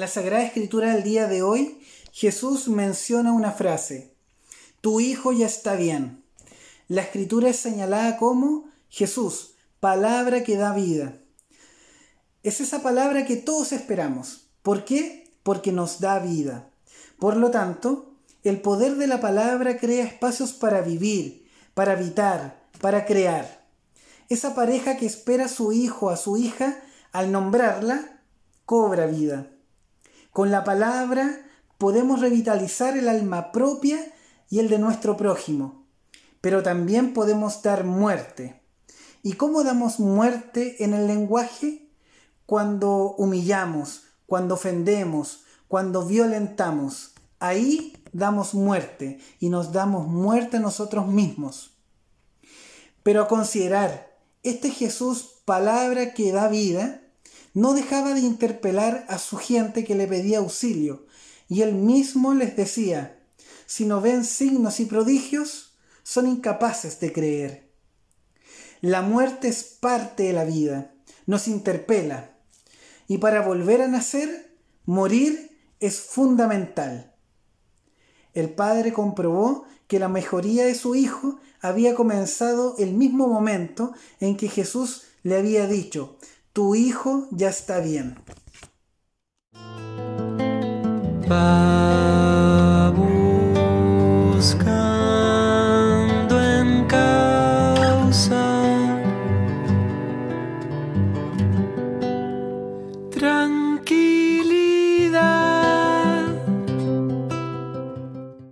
la Sagrada Escritura del día de hoy, Jesús menciona una frase, tu hijo ya está bien. La Escritura es señalada como Jesús, palabra que da vida. Es esa palabra que todos esperamos. ¿Por qué? Porque nos da vida. Por lo tanto, el poder de la palabra crea espacios para vivir, para habitar, para crear. Esa pareja que espera a su hijo, a su hija, al nombrarla, cobra vida. Con la palabra podemos revitalizar el alma propia y el de nuestro prójimo, pero también podemos dar muerte. ¿Y cómo damos muerte en el lenguaje? Cuando humillamos, cuando ofendemos, cuando violentamos. Ahí damos muerte y nos damos muerte a nosotros mismos. Pero a considerar, este Jesús, palabra que da vida, no dejaba de interpelar a su gente que le pedía auxilio, y él mismo les decía, si no ven signos y prodigios, son incapaces de creer. La muerte es parte de la vida, nos interpela, y para volver a nacer, morir es fundamental. El padre comprobó que la mejoría de su hijo había comenzado el mismo momento en que Jesús le había dicho, tu hijo ya está bien.